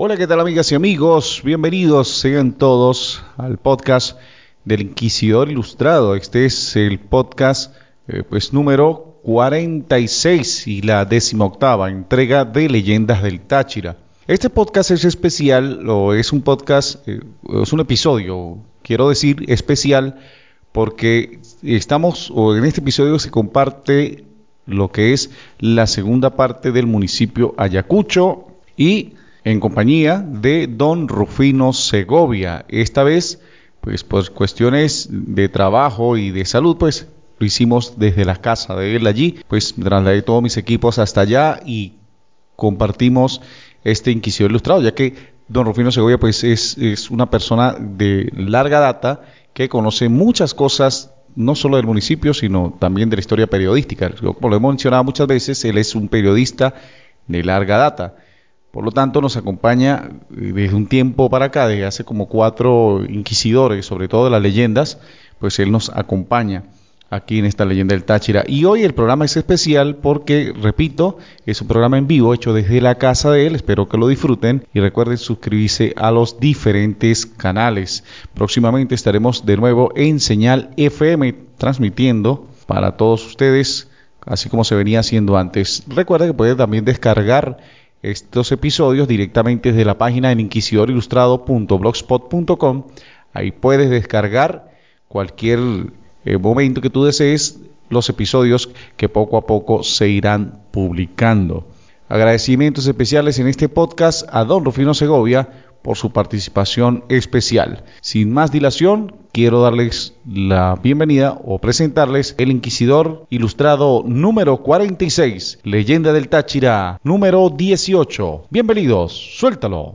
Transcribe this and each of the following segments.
Hola, ¿qué tal amigas y amigos? Bienvenidos sean todos al podcast del Inquisidor Ilustrado. Este es el podcast eh, pues número 46 y la decimoctava entrega de Leyendas del Táchira. Este podcast es especial, o es un podcast, eh, es un episodio, quiero decir especial, porque estamos, o en este episodio se comparte lo que es la segunda parte del municipio Ayacucho y en compañía de don Rufino Segovia. Esta vez, pues por cuestiones de trabajo y de salud, pues lo hicimos desde la casa de él allí, pues trasladé todos mis equipos hasta allá y compartimos este Inquisidor Ilustrado, ya que don Rufino Segovia pues es, es una persona de larga data que conoce muchas cosas no solo del municipio, sino también de la historia periodística. Como lo hemos mencionado muchas veces, él es un periodista de larga data. Por lo tanto, nos acompaña eh, desde un tiempo para acá, desde hace como cuatro inquisidores, sobre todo de las leyendas, pues él nos acompaña aquí en esta leyenda del Táchira. Y hoy el programa es especial porque, repito, es un programa en vivo hecho desde la casa de él. Espero que lo disfruten y recuerden suscribirse a los diferentes canales. Próximamente estaremos de nuevo en señal FM transmitiendo para todos ustedes, así como se venía haciendo antes. Recuerda que pueden también descargar estos episodios directamente desde la página en inquisidorilustrado.blogspot.com. Ahí puedes descargar cualquier eh, momento que tú desees los episodios que poco a poco se irán publicando. Agradecimientos especiales en este podcast a don Rufino Segovia por su participación especial. Sin más dilación, quiero darles la bienvenida o presentarles el Inquisidor Ilustrado número 46, Leyenda del Táchira número 18. Bienvenidos, suéltalo.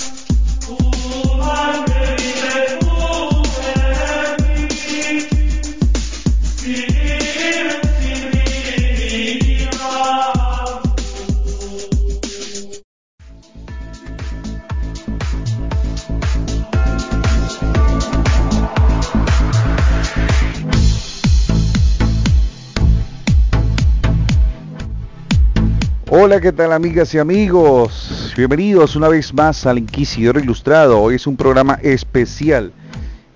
Hola, ¿qué tal amigas y amigos? Bienvenidos una vez más al Inquisidor Ilustrado. Hoy es un programa especial.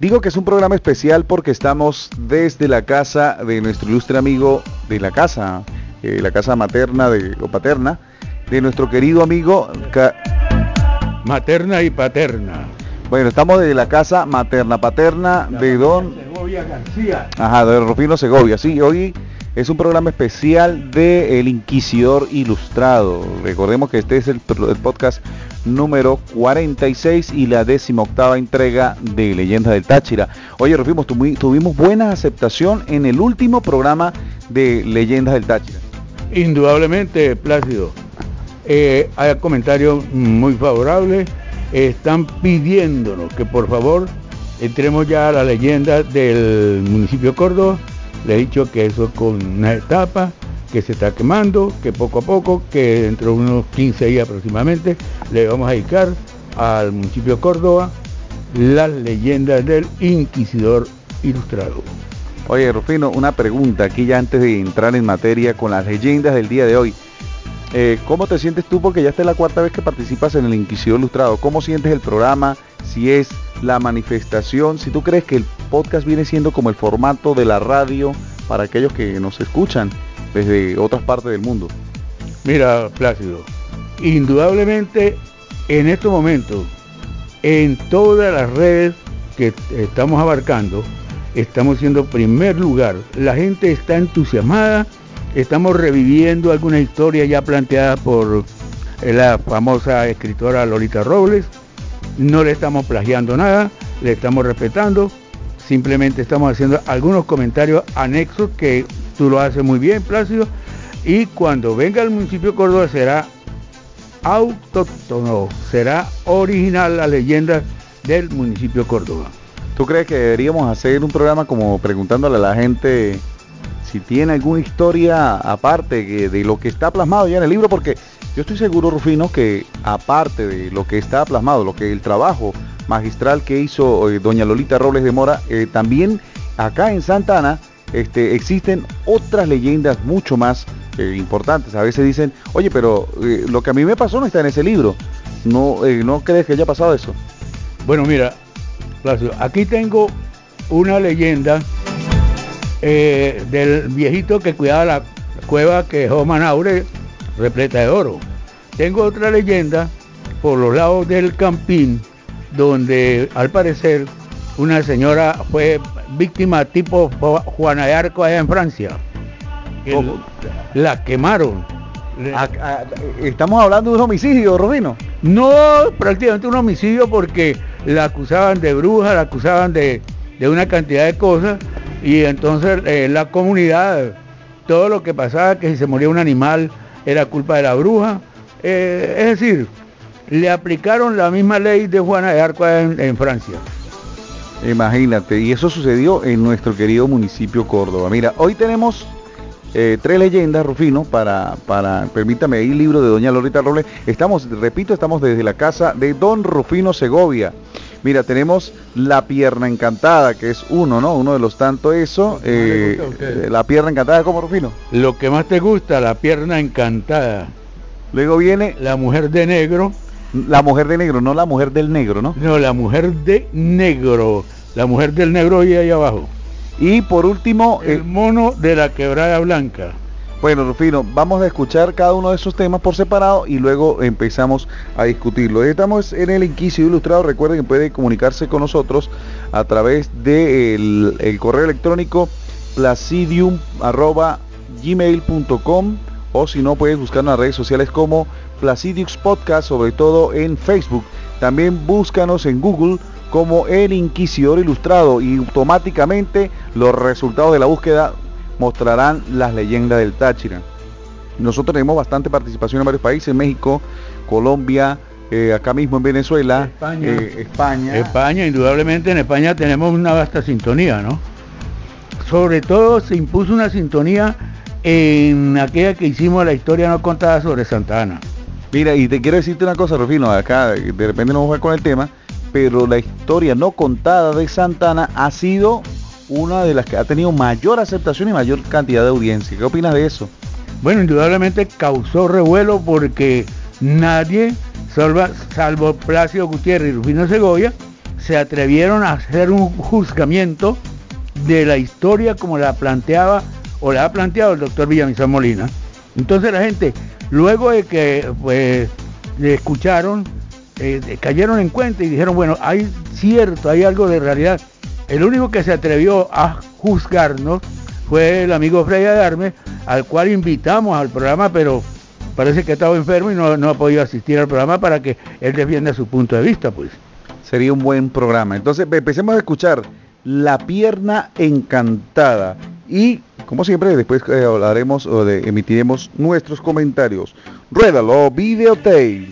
Digo que es un programa especial porque estamos desde la casa de nuestro ilustre amigo de la casa, eh, la casa materna de, o paterna, de nuestro querido amigo... materna y paterna. Bueno, estamos desde la casa materna paterna de don... Segovia García. Ajá, de Rufino Segovia. Sí, hoy es un programa especial de El Inquisidor Ilustrado. Recordemos que este es el, podcast número 46 y la décima octava entrega de Leyendas del Táchira. Oye, Rufino, tuvimos buena aceptación en el último programa de Leyendas del Táchira. Indudablemente, Plácido. Eh, hay comentarios muy favorables. están pidiéndonos que por favor entremos ya a la leyenda del municipio de Córdoba le he dicho que eso es con una etapa, que se está quemando, que poco a poco, que dentro de unos 15 días aproximadamente, le vamos a dedicar al municipio de Córdoba las leyendas del Inquisidor Ilustrado. Oye, Rufino, una pregunta aquí ya antes de entrar en materia con las leyendas del día de hoy. Eh, ¿Cómo te sientes tú? Porque ya esta es la cuarta vez que participas en el Inquisidor Ilustrado. ¿Cómo sientes el programa? Si es la manifestación, si tú crees que el podcast viene siendo como el formato de la radio para aquellos que nos escuchan desde otras partes del mundo. Mira, Plácido, indudablemente en estos momentos, en todas las redes que estamos abarcando, estamos siendo primer lugar. La gente está entusiasmada, estamos reviviendo alguna historia ya planteada por la famosa escritora Lolita Robles. No le estamos plagiando nada, le estamos respetando, simplemente estamos haciendo algunos comentarios anexos que tú lo haces muy bien, Plácido, y cuando venga al municipio de Córdoba será autóctono, será original la leyenda del municipio Córdoba. ¿Tú crees que deberíamos hacer un programa como preguntándole a la gente si tiene alguna historia aparte de lo que está plasmado ya en el libro? Porque Yo estoy seguro, Rufino, que aparte de lo que está plasmado, lo que el trabajo magistral que hizo eh, doña Lolita Robles de Mora, eh, también acá en Santa Ana este, existen otras leyendas mucho más eh, importantes. A veces dicen, oye, pero lo que a mí me pasó no está en ese libro. ¿No, ¿No crees que haya pasado eso? Bueno, mira, aquí tengo una leyenda del viejito que cuidaba la cueva que dejó Manaure repleta de oro. Tengo otra leyenda por los lados del Campín, donde al parecer una señora fue víctima tipo Juana de Arco allá en Francia. la quemaron. Estamos hablando de un homicidio, Robino. No, prácticamente un homicidio porque la acusaban de bruja, la acusaban de, una cantidad de cosas y entonces eh, la comunidad, todo lo que pasaba, que si se moría un animal era culpa de la bruja. Eh, es decir, le aplicaron la misma ley de Juana de Arco en, Francia. Imagínate, y eso sucedió en nuestro querido municipio Córdoba. Mira, hoy tenemos eh, tres leyendas, Rufino, para, para, permítame, el libro de Doña Lorita Robles. Estamos, repito, estamos desde la casa de Don Rufino Segovia. Mira, tenemos La Pierna Encantada, que es uno, ¿no? Uno de los tantos eso. Eh, la Pierna Encantada, ¿cómo, Rufino? Lo que más te gusta, La Pierna Encantada. Luego viene... La Mujer de Negro. La mujer de negro, no la mujer del negro, ¿no? No, la mujer de negro. La mujer del negro y ahí abajo. Y por último... El eh, mono de la quebrada blanca. Bueno, Rufino, vamos a escuchar cada uno de esos temas por separado y luego empezamos a discutirlo. Estamos en el Inquisito Ilustrado. Recuerden que puede comunicarse con nosotros a través del el correo electrónico placidium.gmail.com o si no, puedes buscar en las redes sociales como Placidius Podcast, sobre todo en Facebook. También búscanos en Google como El Inquisidor Ilustrado y automáticamente los resultados de la búsqueda mostrarán las leyendas del Táchira. Nosotros tenemos bastante participación en varios países, México, Colombia, eh, acá mismo en Venezuela, España. Eh, España. España, indudablemente en España tenemos una vasta sintonía, ¿no? Sobre todo se impuso una sintonía en aquella que hicimos la historia no contada sobre Santa Ana. Mira, y te quiero decirte una cosa, Rufino, acá de repente no vamos a ver con el tema, pero la historia no contada de Santana ha sido una de las que ha tenido mayor aceptación y mayor cantidad de audiencia. ¿Qué opinas de eso? Bueno, indudablemente causó revuelo porque nadie, salvo, salvo Plácido Gutiérrez y Rufino Segovia, se atrevieron a hacer un juzgamiento de la historia como la planteaba o la ha planteado el doctor Villamizar Molina. Entonces la gente Luego de que pues, le escucharon, eh, cayeron en cuenta y dijeron, bueno, hay cierto, hay algo de realidad. El único que se atrevió a juzgarnos fue el amigo Frey Adarme, al cual invitamos al programa, pero parece que estaba enfermo y no, no ha podido asistir al programa para que él defienda su punto de vista, pues. Sería un buen programa. Entonces, empecemos a escuchar La pierna encantada y como siempre, después eh, hablaremos o de, emitiremos nuestros comentarios. Ruédalo, videotape.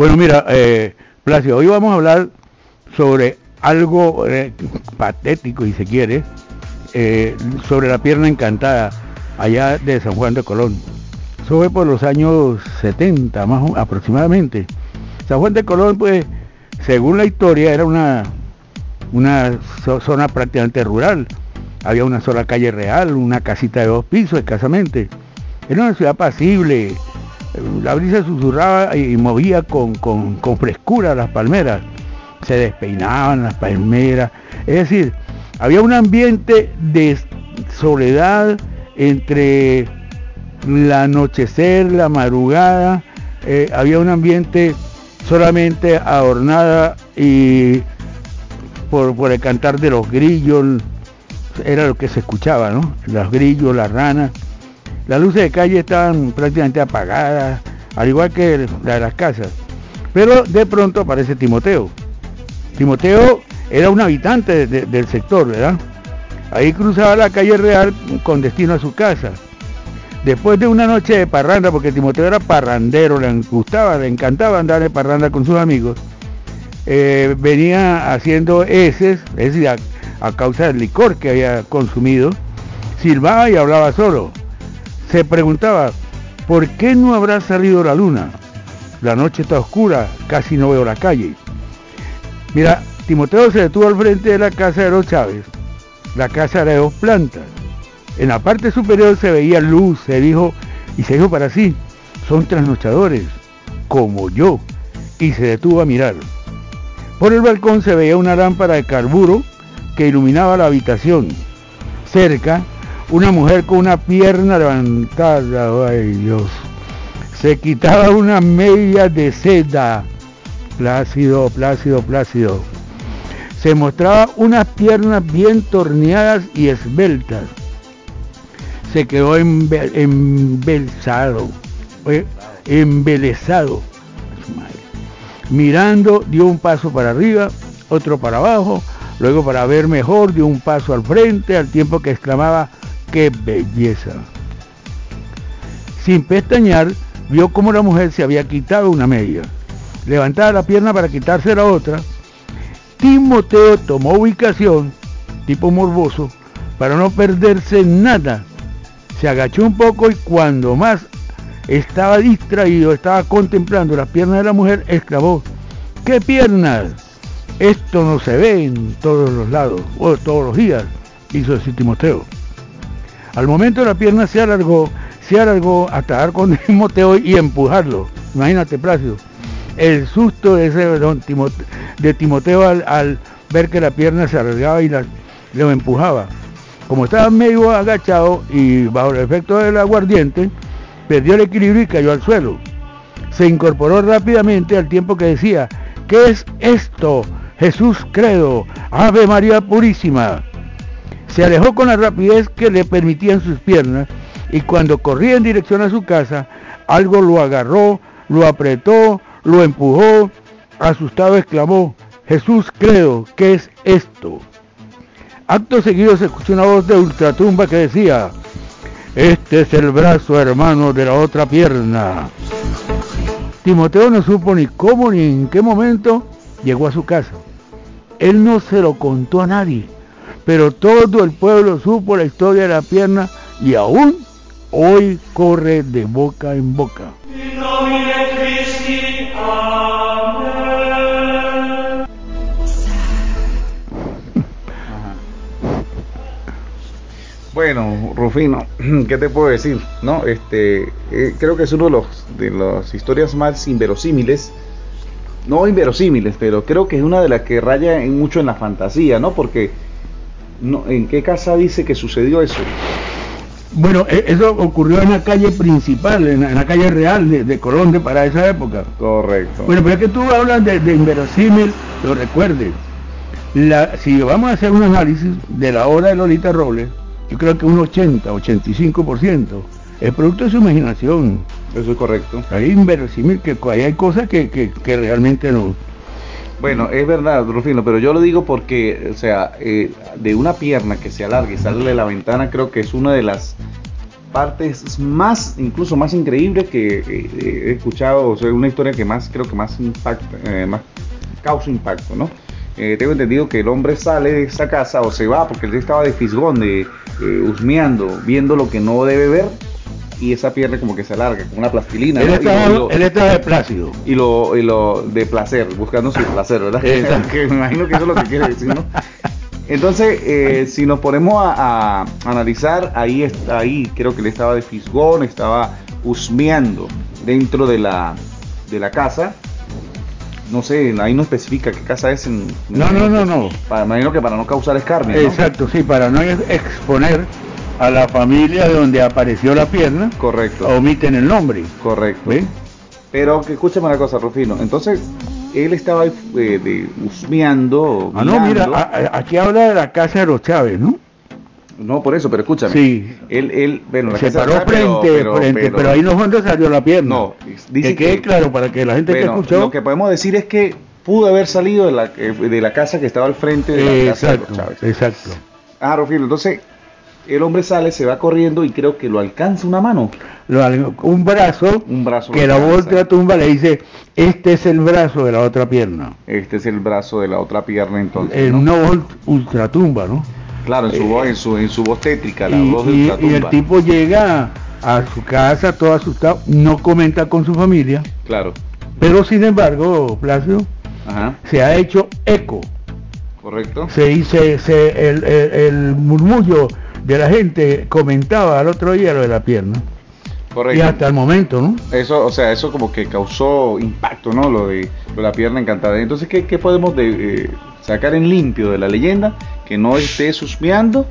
Bueno, mira, eh, Placio, hoy vamos a hablar sobre algo eh, patético, y se quiere, eh, sobre la pierna encantada allá de San Juan de Colón. Eso fue por los años 70 más aproximadamente. San Juan de Colón, pues, según la historia, era una zona prácticamente rural. Había una sola calle real, una casita de dos pisos escasamente. Era una ciudad pasible. La brisa susurraba y movía con, con, con frescura las palmeras. Se despeinaban las palmeras. Es decir, había un ambiente de soledad, entre el anochecer, la madrugada, eh, había un ambiente solamente adornada y por, el cantar de los grillos, era lo que se escuchaba, ¿no? Los grillos, las ranas. Las luces de calle estaban prácticamente apagadas, al igual que la de las casas. Pero de pronto aparece Timoteo. Timoteo era un habitante del sector, ¿verdad? Ahí cruzaba la calle real con destino a su casa. Después de una noche de parranda, porque Timoteo era parrandero, le gustaba, le encantaba andar de parranda con sus amigos, eh, venía haciendo heces, es decir, a, causa del licor que había consumido, silbaba y hablaba solo. Se preguntaba, ¿por qué no habrá salido la luna? La noche está oscura, casi no veo la calle. Mira, Timoteo se detuvo al frente de la casa de los Chávez. La casa era de dos plantas. En la parte superior se veía luz, se dijo, y se dijo para sí, son trasnochadores, como yo, y se detuvo a mirar. Por el balcón se veía una lámpara de carburo que iluminaba la habitación. Cerca, una mujer con una pierna levantada, ay Dios, se quitaba una media de seda, plácido, plácido, plácido. Se mostraba unas piernas bien torneadas y esbeltas se quedó embe embelsado, embelesado. Mirando, dio un paso para arriba, otro para abajo, luego para ver mejor dio un paso al frente, al tiempo que exclamaba, ¡qué belleza! Sin pestañear, vio cómo la mujer se había quitado una media. Levantaba la pierna para quitarse la otra. Timoteo tomó ubicación, tipo morboso, para no perderse nada se agachó un poco y cuando más estaba distraído, estaba contemplando las piernas de la mujer, exclamó, ¿qué piernas? Esto no se ve en todos los lados, o todos los días, hizo decir Timoteo. Al momento la pierna se alargó, se alargó hasta dar con Timoteo y empujarlo. Imagínate, Plácido. El susto de, ese, de Timoteo al, ver que la pierna se alargaba y lo empujaba. Como estaba medio agachado y bajo el efecto del aguardiente, perdió el equilibrio y cayó al suelo. Se incorporó rápidamente al tiempo que decía, ¿qué es esto? Jesús credo, Ave María Purísima. Se alejó con la rapidez que le permitían sus piernas y cuando corría en dirección a su casa, algo lo agarró, lo apretó, lo empujó, asustado exclamó, Jesús credo, ¿qué es esto? Acto seguido se escuchó una voz de ultratumba que decía, este es el brazo hermano de la otra pierna. Timoteo no supo ni cómo ni en qué momento llegó a su casa. Él no se lo contó a nadie, pero todo el pueblo supo la historia de la pierna y aún hoy corre de boca en boca. Bueno, Rufino, ¿qué te puedo decir? No, este, eh, creo que es uno de los de las historias más inverosímiles, no inverosímiles, pero creo que es una de las que raya en mucho en la fantasía, ¿no? Porque no, ¿en qué casa dice que sucedió eso? Bueno, e, eso ocurrió en la calle principal, en la, calle real de, de Colón de para esa época. Correcto. Bueno, pero es que tú hablas de, de inverosímil, lo recuerdes. La, si vamos a hacer un análisis de la obra de Lolita Robles, yo creo que un 80, 85% es producto de su imaginación. Eso es correcto. Hay inverosímil que hay cosas que, que, que, realmente no. Bueno, es verdad, Rufino, pero yo lo digo porque, o sea, eh, de una pierna que se alargue y sale de la ventana, creo que es una de las partes más, incluso más increíbles que eh, he escuchado, o sea, una historia que más, creo que más impacta, eh, más causa impacto, ¿no? Eh, tengo entendido que el hombre sale de esa casa o se va porque él estaba de fisgón, de eh, husmeando, viendo lo que no debe ver y esa pierna como que se alarga, como una plastilina. Él, ¿no? estaba, lo, él estaba de plácido. Y lo, y lo de placer, buscando su placer, ¿verdad? que me imagino que eso es lo que quiere decir, ¿no? Entonces, eh, si nos ponemos a, a, analizar, ahí está, ahí creo que él estaba de fisgón, estaba husmeando dentro de la, de la casa no sé, ahí no especifica qué casa es. En, no, no, no, no. Para, imagino que para no causar escarnio. ¿no? Exacto, sí, para no exponer a la familia de donde apareció la pierna. Correcto. Omiten el nombre. Correcto. Pero que escúchame una cosa, Rufino. Entonces, él estaba eh, de, husmeando. Ah, no, mira, a, a, aquí habla de la casa de los Chávez, ¿no? No, por eso, pero escúchame. Sí. Él, él, bueno, la se paró frente, pero, frente, pero, pero, ahí no fue donde salió la pierna. No, dice que quede claro para que la gente bueno, que escuchó. Lo que podemos decir es que pudo haber salido de la, de la casa que estaba al frente de la eh, casa de los Chávez. Exacto. Ah, Rufino, entonces, el hombre sale, se va corriendo y creo que lo alcanza una mano. Lo un brazo, Un brazo que la otra tumba le dice, este es el brazo de la otra pierna. Este es el brazo de la otra pierna entonces. En ¿no? una voz ultratumba, ¿no? Claro, en su, voz, en su, en su voz tétrica, la y, voz de y- y el ultratumba. tipo llega a su casa todo asustado, no comenta con su familia, Claro. pero sin embargo, Plácido, Ajá. se ha hecho eco. Correcto. Se dice, se, el, el- el murmullo de la gente comentaba al otro día lo de la pierna. Correcto. Y hasta el momento, ¿no? Eso, o sea, eso como que causó impacto, ¿no? Lo de, lo de la pierna encantada. Entonces, ¿qué, qué podemos de, eh, sacar en limpio de la leyenda? Que no esté susmeando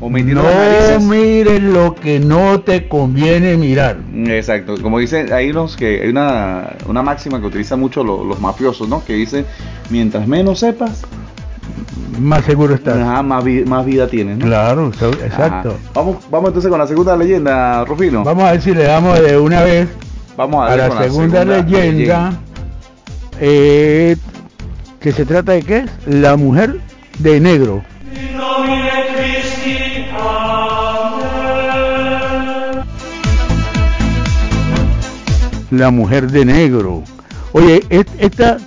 o las No mires lo que no te conviene mirar. Exacto, como dicen, hay unos que hay una, una máxima que utilizan mucho lo- los mafiosos, ¿no? Que dice, mientras menos sepas, Más seguro estás. ajá, más, vi- más vida tienes, ¿no? Claro, exacto. Ajá. Vamos, vamos entonces con la segunda leyenda, Rufino. Vamos a ver si le damos de una vez Vamos a darle la segunda, leyenda, eh, que se trata de qué es la mujer de negro la mujer de negro oye esta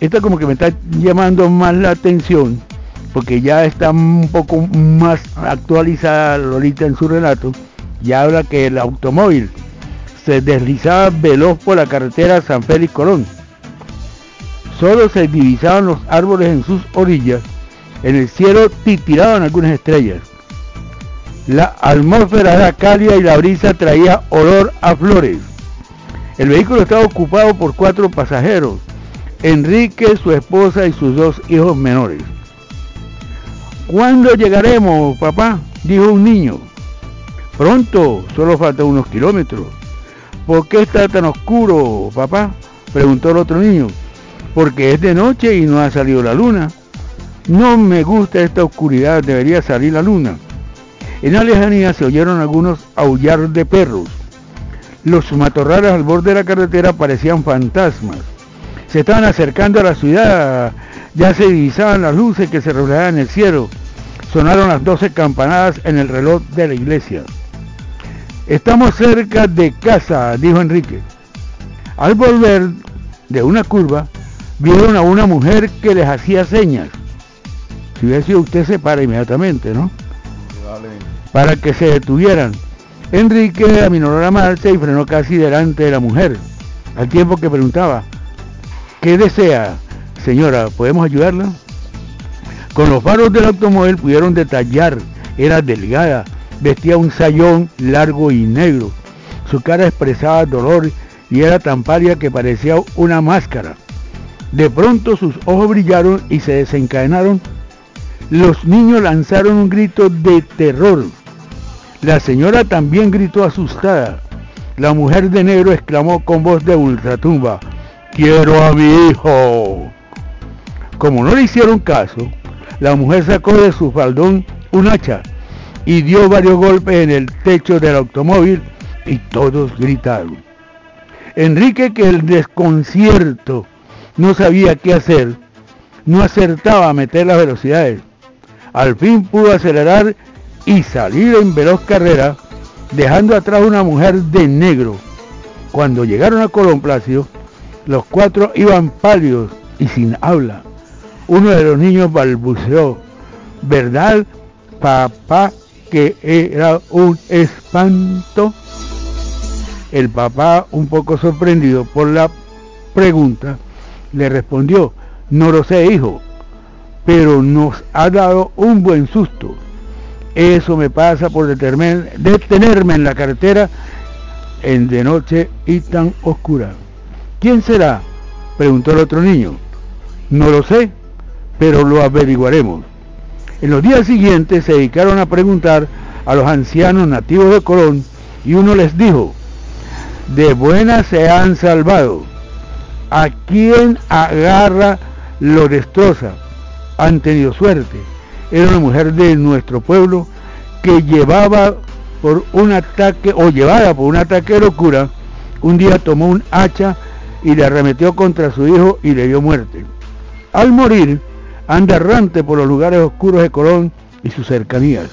esta como que me está llamando más la atención porque ya está un poco más actualizada Lolita en su relato ya habla que el automóvil se deslizaba veloz por la carretera San Félix Colón. Solo se divisaban los árboles en sus orillas. En el cielo titiraban algunas estrellas. La atmósfera era cálida y la brisa traía olor a flores. El vehículo estaba ocupado por cuatro pasajeros. Enrique, su esposa y sus dos hijos menores. ¿Cuándo llegaremos, papá? dijo un niño. Pronto, solo faltan unos kilómetros. ¿Por qué está tan oscuro, papá? preguntó el otro niño. Porque es de noche y no ha salido la luna. No me gusta esta oscuridad, debería salir la luna. En la lejanía se oyeron algunos aullar de perros. Los matorrales al borde de la carretera parecían fantasmas. Se estaban acercando a la ciudad, ya se divisaban las luces que se reflejaban en el cielo. Sonaron las doce campanadas en el reloj de la iglesia. Estamos cerca de casa, dijo Enrique. Al volver de una curva, vieron a una mujer que les hacía señas. Si hubiera sido usted se para inmediatamente, ¿no? Para que se detuvieran. Enrique aminoró la marcha y frenó casi delante de la mujer, al tiempo que preguntaba, ¿qué desea? Señora, ¿podemos ayudarla? Con los faros del automóvil pudieron detallar, era delgada, vestía un sayón largo y negro. Su cara expresaba dolor y era tan pálida que parecía una máscara. De pronto sus ojos brillaron y se desencadenaron. Los niños lanzaron un grito de terror. La señora también gritó asustada. La mujer de negro exclamó con voz de ultratumba, quiero a mi hijo. Como no le hicieron caso, la mujer sacó de su faldón un hacha y dio varios golpes en el techo del automóvil y todos gritaron. Enrique, que el desconcierto no sabía qué hacer, no acertaba a meter las velocidades. Al fin pudo acelerar y salir en veloz carrera, dejando atrás una mujer de negro. Cuando llegaron a Colón Plácido, los cuatro iban pálidos y sin habla. Uno de los niños balbuceó, ¿verdad, papá, que era un espanto? El papá, un poco sorprendido por la pregunta, le respondió, no lo sé, hijo, pero nos ha dado un buen susto. Eso me pasa por detenerme, detenerme en la carretera en de noche y tan oscura. ¿Quién será? preguntó el otro niño. No lo sé, pero lo averiguaremos. En los días siguientes se dedicaron a preguntar a los ancianos nativos de Colón y uno les dijo, de buenas se han salvado. A quien agarra lo destroza. Han tenido suerte. Era una mujer de nuestro pueblo que llevaba por un ataque o llevada por un ataque de locura, un día tomó un hacha y le arremetió contra su hijo y le dio muerte. Al morir, anda errante por los lugares oscuros de Colón y sus cercanías.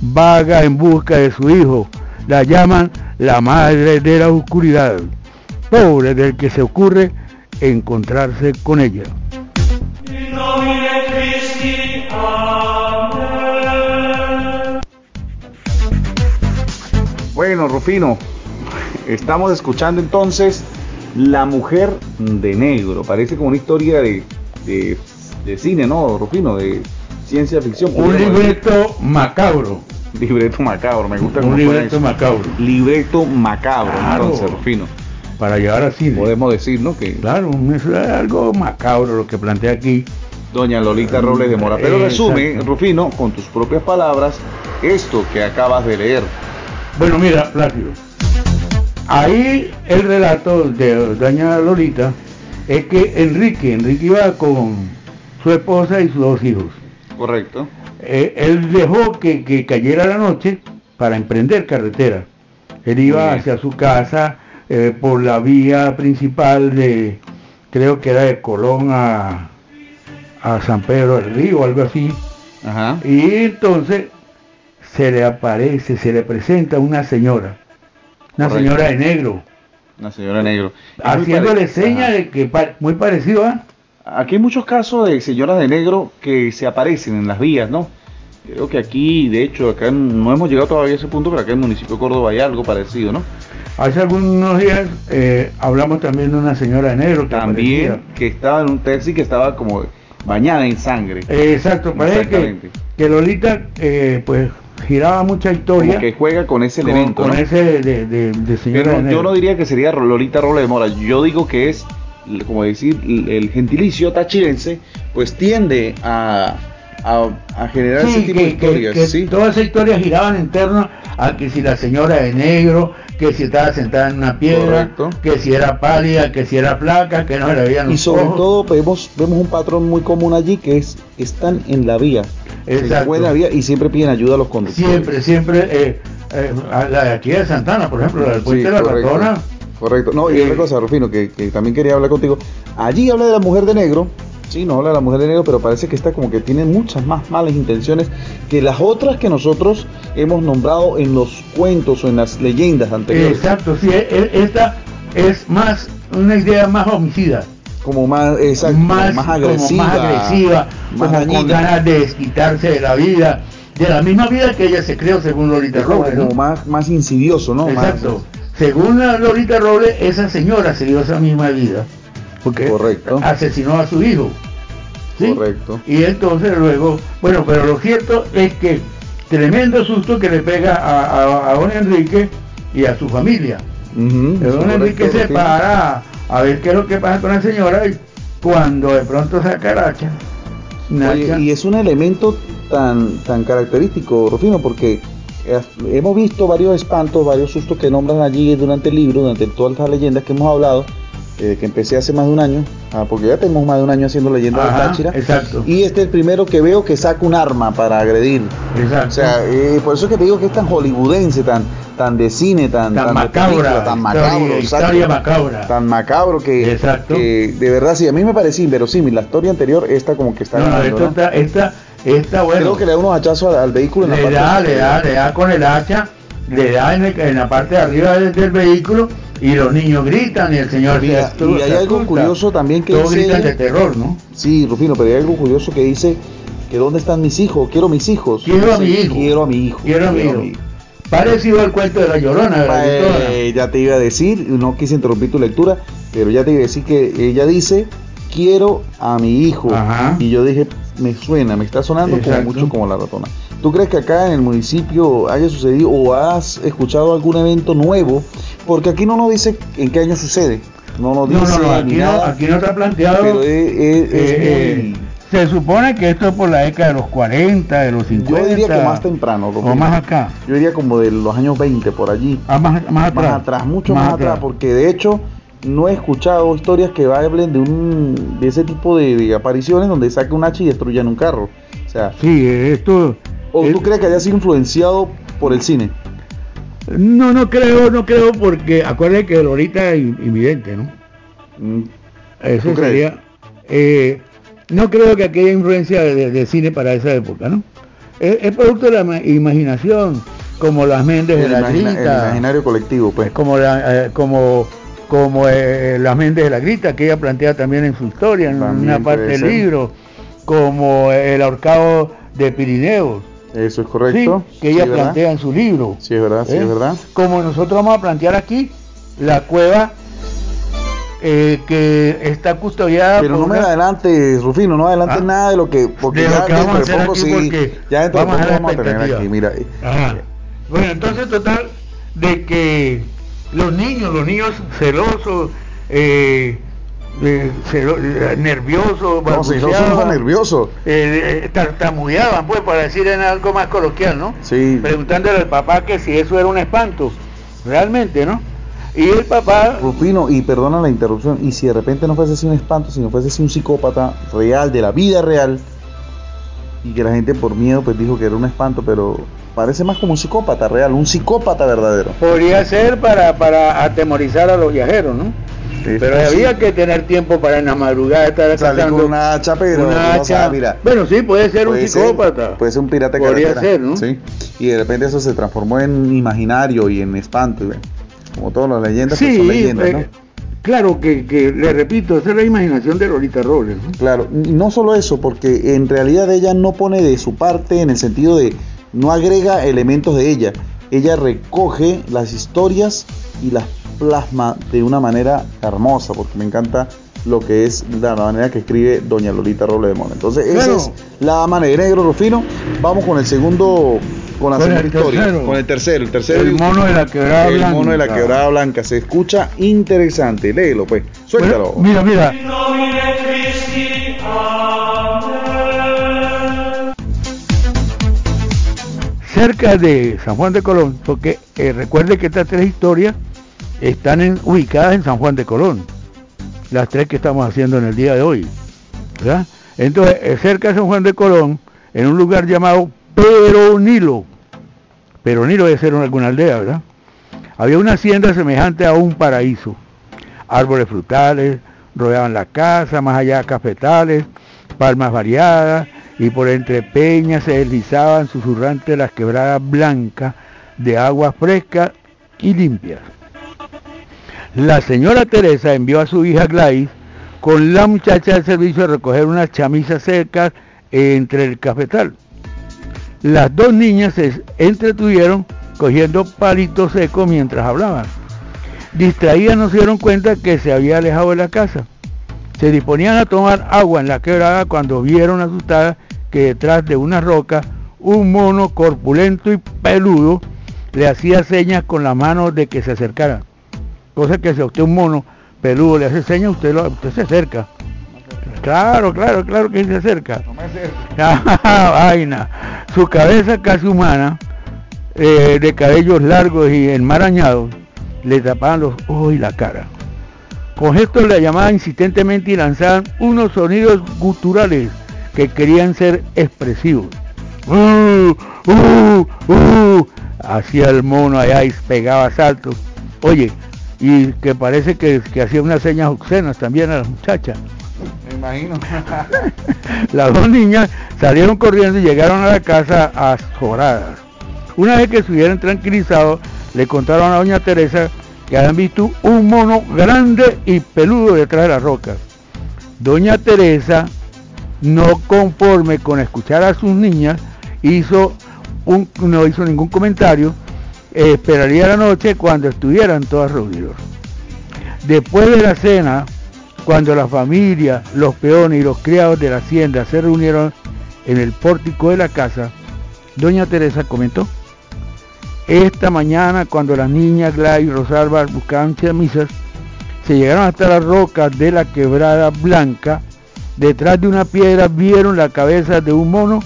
vaga en busca de su hijo. La llaman la madre de la oscuridad. Pobre del que se ocurre encontrarse con ella. Bueno, Rufino, estamos escuchando entonces La Mujer de Negro. Parece como una historia de, de, de cine, ¿no, Rufino? De ciencia ficción. Un libreto macabro. Libreto macabro, me gusta Un libreto macabro. Libreto macabro, Claro. entonces, Rufino. Para llevar al cine. Podemos decir, ¿no? Que Claro, es algo macabro lo que plantea aquí. Doña Lolita Robles de Mora. Pero resume. Rufino, con tus propias palabras, esto que acabas de leer. Bueno, mira, Plácido. Ahí el relato de Doña Lolita es que Enrique, Enrique iba con su esposa y sus dos hijos. Correcto. Eh, él dejó que, que cayera la noche para emprender carretera. Él iba hacia su casa eh, por la vía principal de, creo que era de Colón a, a San Pedro del Río, algo así. Ajá. Y entonces se le aparece, se le presenta una señora, una Correcto. señora de negro, La señora negro. Es muy haciéndole señas de que pa- muy parecido a Aquí hay muchos casos de señoras de negro que se aparecen en las vías, ¿no? Creo que aquí, de hecho, acá no hemos llegado todavía a ese punto, pero acá en el municipio de Córdoba hay algo parecido, ¿no? Hace algunos días eh, hablamos también de una señora de negro que También aparecía. que estaba en un taxi que estaba como bañada en sangre. Eh, exacto, parece que, que Lolita eh, pues giraba mucha historia como que juega con ese con, elemento, con ¿no? ese de, de- de señora Pero de yo no diría que sería Lolita Robles de Mora, yo digo que es, como decir, el gentilicio tachirense, pues tiende a, a, a generar ese Sí, tipo de que, que- historias, que ¿sí? todas esas historias giraban en torno a que si la señora de negro, que si estaba sentada en una piedra, Correcto. que si era pálida, que si era flaca, que no le veían Y sobre ojos. todo vemos, vemos un patrón muy común allí que es están en la vía. Exacto. en la vía y siempre piden ayuda a los conductores. Siempre, siempre, eh, eh, la de aquí de Santana, por ejemplo, la del Sí, puente de la ratona, Correcto. No, y Eh, otra cosa, Rufino, que, que también quería hablar contigo. Allí habla de la mujer de negro. Sí, no habla de la mujer de negro, pero parece que está como que tiene muchas más malas intenciones que las otras que nosotros hemos nombrado en los cuentos o en las leyendas anteriores. exacto, sí, e- e- esta es más, una idea más homicida. Como más, exacto, más, más como agresiva. más agresiva, más como con ganas de desquitarse de la vida, de la misma vida que ella se creó según Lolita como, Robles. ¿no? como más, más insidioso, ¿no? Más- Exacto. Según la Lolita Robles, esa señora se dio esa misma vida, porque Correcto. asesinó a su hijo. ¿sí? Correcto. Y entonces luego, bueno, pero lo cierto es que tremendo susto que le pega a, a, a don Enrique y a su familia. Don correcto, Enrique se para a ver qué es lo que pasa con la señora y cuando de pronto saca el hacha, una Oye, hacha- y es un elemento tan, tan característico, Rufino, porque hemos visto varios espantos, varios sustos que nombran allí durante el libro, durante todas las leyendas que hemos hablado, eh, que empecé hace más de un año, ah, porque ya tenemos más de un año haciendo leyendas de Ajá, Táchira, exacto. y este es el primero que veo que saca un arma para agredir. Exacto. O sea, eh, por eso es que te digo que es tan hollywoodense, tan, tan de cine, tan, Tan de macabra, película, tan macabro, historia macabra. tan macabro que, Exacto. que de verdad sí, a mí me parecía inverosímil. La historia anterior, esta como que está no, ganando, esto ¿no? esta, esta, bueno, Creo que le da unos hachazos al, al vehículo en la le parte da, le da, le da con el hacha, le da en, el- en la parte de arriba del, del vehículo y los niños gritan y el señor Mira, se y hay se algo curioso también que Todos dice gritan de terror, ¿no? Sí, Rufino, pero hay algo curioso que dice que dónde están mis hijos, quiero mis hijos. Quiero a mi hijo. Quiero a mi hijo. Quiero a mi hijo. Parecido al cuento de la llorona, de la Llorona. Eh, ya te iba a decir, no quise interrumpir tu lectura, pero ya te iba a decir que ella dice, quiero a mi hijo. Ajá. Y yo dije, me suena, me está sonando como mucho como la ratona. ¿Tú crees que acá en el municipio haya sucedido o has escuchado algún evento nuevo? Porque aquí no nos dice en qué año sucede. No nos No, dice no, no, ni aquí no, nada, aquí no está planteado. pero es, es- es eh, muy- eh, se supone que esto es por la década de los 40, de los 50. Yo diría que más temprano. O más acá. Yo diría como de los años 20 por allí. Ah, más, más atrás. más atrás, mucho más, atrás, porque de hecho no he escuchado historias que hablen de un de ese tipo de, de apariciones donde saque un hacha y destruyan un carro. O sea, Sí, esto. ¿o tú crees que haya sido influenciado por el cine? No, no creo, no creo, porque acuérdate que Lolita es in- invidente, ¿no? Mm, Eso sería. eh, no creo que aquella influencia de, de cine para esa época, ¿no? es, producto de la imaginación, como las Méndez de la Grita. El imaginario colectivo, pues. Como, eh, como, como eh, las Méndez de la Grita, que ella plantea también en su historia, en una parte del libro, como el ahorcado de Pirineos. Eso es correcto. que ella plantea en su libro. Sí, es verdad, sí, es verdad. Como nosotros vamos a plantear aquí, la cueva eh, que está custodiada. Pero no me adelante, Rufino, no adelante ah. nada de lo que. Porque ya vamos a hacer aquí porque ya vamos, de vamos a tener aquí, mira. Bueno, entonces, total, de que los niños, los niños celosos, eh, eh, nerviosos, no, nerviosos. Eh, tartamudeaban, pues, para decir en algo más coloquial, ¿no? Sí. Preguntándole al papá que si eso era un espanto, realmente, ¿no? Y el papá... Rufino, y perdona la interrupción, y si de repente no fuese así un espanto, si no fuese así un psicópata real, de la vida real, y que la gente por miedo pues dijo que era un espanto, pero parece más como un psicópata real, un psicópata verdadero. Podría ser para, para atemorizar a los viajeros, ¿no? pero había que tener tiempo para en la madrugada estar sacando con una hacha, pero una hacha. mira, bueno, sí, puede ser un psicópata. puede ser un pirata Podría ser, ¿no? Sí. Y de repente eso se transformó en imaginario y en espanto. ¿ve? como todas las leyendas sí, son leyendas, eh, Claro que, le repito, esa es la imaginación de Lolita Robles. Claro, y no solo eso, porque en realidad ella no pone de su parte en el sentido de no agrega elementos de ella, ella recoge las historias y las plasma de una manera hermosa, porque me encanta lo que es la manera que escribe doña Lolita Robles de Mona. Entonces, esa es la de negro, Rufino. Vamos con el segundo con la segunda historia, con el tercero, el tercero. El mono de la quebrada blanca. El mono de la quebrada blanca. Se escucha interesante. Léelo, pues. Suéltalo. mira, mira. Cerca de San Juan de Colón, porque eh, recuerde que estas tres historias están ubicadas en San Juan de Colón. Las tres que estamos haciendo en el día de hoy. ¿verdad? Entonces, eh, cerca de San Juan de Colón, en un lugar llamado Peronilo, Peronilo debe ser alguna aldea, ¿verdad? Había una hacienda semejante a un paraíso. Árboles frutales rodeaban la casa, más allá cafetales, palmas variadas, y por entre peñas se deslizaban susurrantes las quebradas blancas de agua fresca y limpias. La señora Teresa envió a su hija Gladys con la muchacha del servicio a recoger unas chamisas secas entre el cafetal. Las dos niñas se entretuvieron cogiendo palitos secos mientras hablaban. Distraídas no se dieron cuenta que se había alejado de la casa. Se disponían a tomar agua en la quebrada cuando vieron asustadas que detrás de una roca un mono corpulento y peludo le hacía señas con la mano de que se acercara. Cosa que si a usted un mono peludo le hace señas, usted, usted se acerca. Claro, claro, claro que se acerca. No me acerca. Vaina. Su cabeza casi humana, eh, de cabellos largos y enmarañados, le tapaban los ojos y la cara. Con gestos le llamaban insistentemente y lanzaban unos sonidos guturales que querían ser expresivos. Uh, uh, uh, hacía el mono allá y pegaba saltos. Oye, y que parece que, que hacía unas señas obscenas también a las muchachas. Me imagino. Las dos niñas salieron corriendo y llegaron a la casa azoradas. Una vez que estuvieron tranquilizados, le contaron a doña Teresa que habían visto un mono grande y peludo detrás de la roca. Doña Teresa, no conforme con escuchar a sus niñas, hizo no hizo ningún comentario, esperaría la noche cuando estuvieran todas reunidos. Después de la cena, cuando la familia, los peones y los criados de la hacienda se reunieron en el pórtico de la casa, doña Teresa comentó, esta mañana cuando las niñas Gladys y Rosalba buscaban chamisas, se llegaron hasta las rocas de la quebrada blanca, detrás de una piedra vieron la cabeza de un mono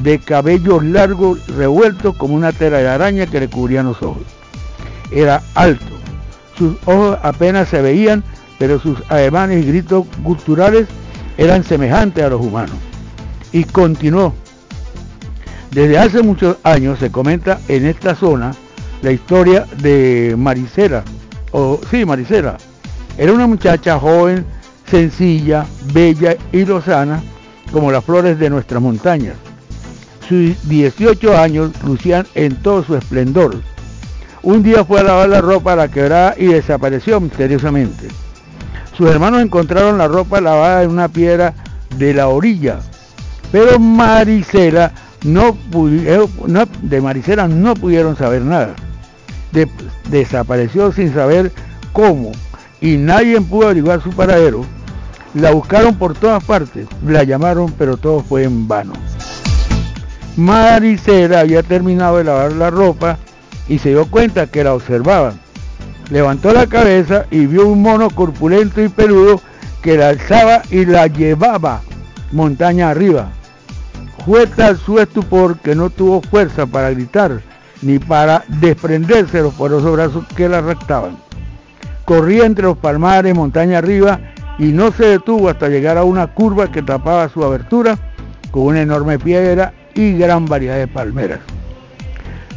de cabellos largos revueltos como una tela de araña que le cubrían los ojos. Era alto, sus ojos apenas se veían pero sus ademanes y gritos culturales eran semejantes a los humanos. Y continuó. Desde hace muchos años se comenta en esta zona la historia de Maricela, o sí, Maricela. Era una muchacha joven, sencilla, bella y lozana, como las flores de nuestras montañas. sus 18 años lucían en todo su esplendor. Un día fue a lavar la ropa a la quebrada y desapareció misteriosamente. Sus hermanos encontraron la ropa lavada en una piedra de la orilla, pero Maricela no pudieron, de Maricela no pudieron saber nada. desapareció sin saber cómo y nadie pudo averiguar su paradero. La buscaron por todas partes, la llamaron, pero todo fue en vano. Maricela había terminado de lavar la ropa y se dio cuenta que la observaban. Levantó la cabeza y vio un mono corpulento y peludo que la alzaba y la llevaba montaña arriba. Fue tal su estupor que no tuvo fuerza para gritar ni para desprenderse los poderosos brazos que la rectaban. Corría entre los palmares montaña arriba y no se detuvo hasta llegar a una curva que tapaba su abertura con una enorme piedra y gran variedad de palmeras.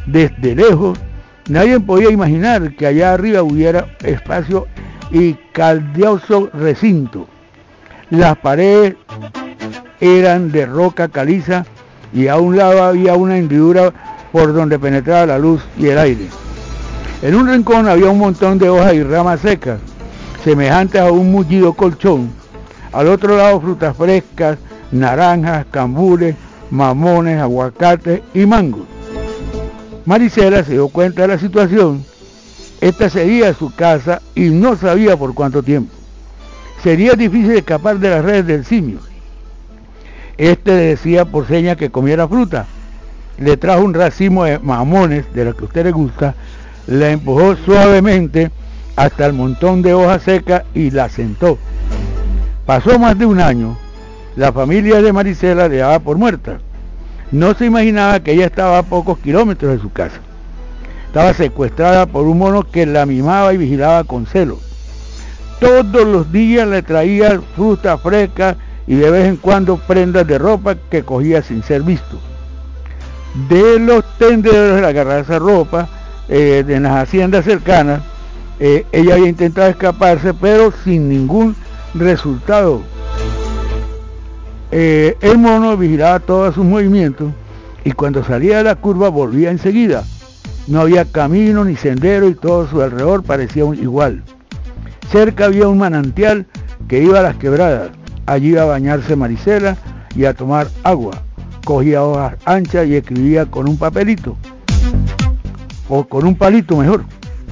Desde lejos, nadie podía imaginar que allá arriba hubiera espacio y caldioso recinto. Las paredes eran de roca caliza y a un lado había una hendidura por donde penetraba la luz y el aire. En un rincón había un montón de hojas y ramas secas, semejantes a un mullido colchón. Al otro lado frutas frescas, naranjas, cambures, mamones, aguacates y mangos. Maricela se dio cuenta de la situación. Esta sería su casa y no sabía por cuánto tiempo. Sería difícil escapar de las redes del simio. Este le decía por señas que comiera fruta. Le trajo un racimo de mamones, de los que a usted le gusta, la empujó suavemente hasta el montón de hojas secas y la sentó. Pasó más de un año, la familia de Marisela le daba por muerta. No se imaginaba que ella estaba a pocos kilómetros de su casa. Estaba secuestrada por un mono que la mimaba y vigilaba con celo. Todos los días le traía fruta fresca y de vez en cuando prendas de ropa que cogía sin ser visto. De los tendederos de agarrar esa ropa eh, en las haciendas cercanas, eh, ella había intentado escaparse, pero sin ningún resultado. Eh, el mono vigilaba todos sus movimientos y cuando salía de la curva volvía enseguida. No había camino ni sendero y todo su alrededor parecía igual. Cerca había un manantial que iba a las quebradas. Allí iba a bañarse Marisela y a tomar agua. Cogía hojas anchas y escribía con un papelito. O con un palito mejor.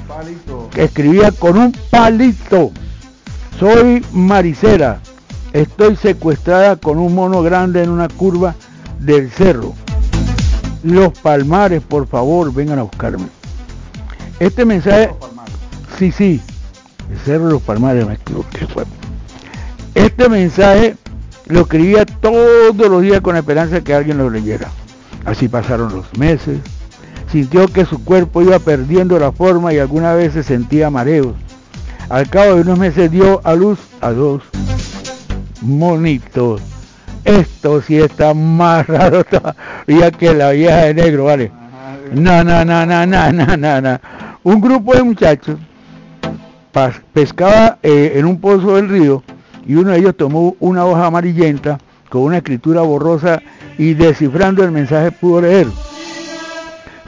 Palito. Escribía con un palito. Soy Marisela. Estoy secuestrada con un mono grande en una curva del cerro. Los palmares, por favor, vengan a buscarme. Este mensaje... Sí, sí. El cerro de los palmares, me equivoqué. Este mensaje lo escribía todos los días con esperanza de que alguien lo leyera. Así pasaron los meses. Sintió que su cuerpo iba perdiendo la forma y alguna vez se sentía mareos. Al cabo de unos meses dio a luz a dos monitos. Esto sí está más raro todavía que la vieja de negro, ¿vale? No, no, no, no, no, no, no, Un grupo de muchachos pescaba eh, en un pozo del río y uno de ellos tomó una hoja amarillenta con una escritura borrosa y descifrando el mensaje pudo leer.